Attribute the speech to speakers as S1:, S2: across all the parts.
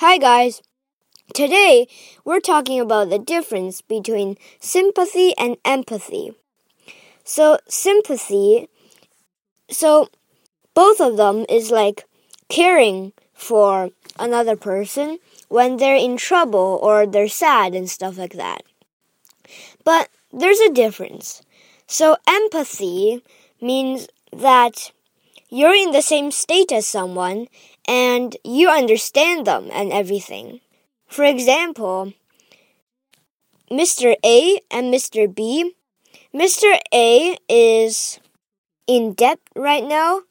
S1: Hi, guys. Today, we're talking about the difference between sympathy and empathy. So, sympathy, so both of them is like caring for another person when they're in trouble or they're sad and stuff like that. But there's a difference. So, empathy means that you're in the same state as someone and you understand them and everything. For example, Mr. A and Mr. B. Mr. A is in debt right now,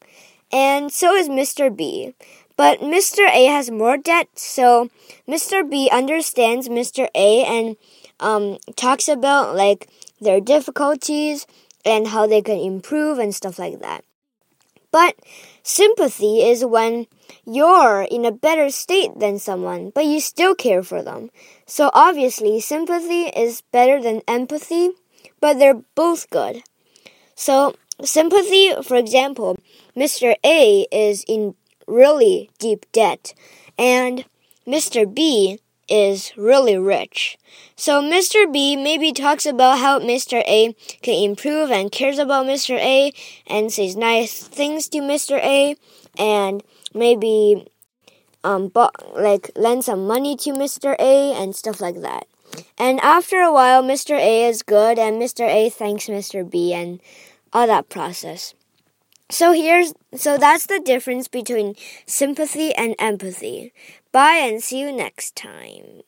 S1: and so is Mr. B. But Mr. A has more debt, so Mr. B understands Mr. A and um, talks about like their difficulties and how they can improve and stuff like that. But sympathy is when you're in a better state than someone, but you still care for them. So obviously, sympathy is better than empathy, but they're both good. So, sympathy, for example, Mr. A is in really deep debt, and Mr. B is really rich. So Mr. B maybe talks about how Mr. A can improve and cares about Mr. A and says nice things to Mr. A and maybe um like lend some money to Mr. A and stuff like that. And after a while Mr. A is good and Mr. A thanks Mr. B and all that process. So here's so that's the difference between sympathy and empathy. Bye and see you next time.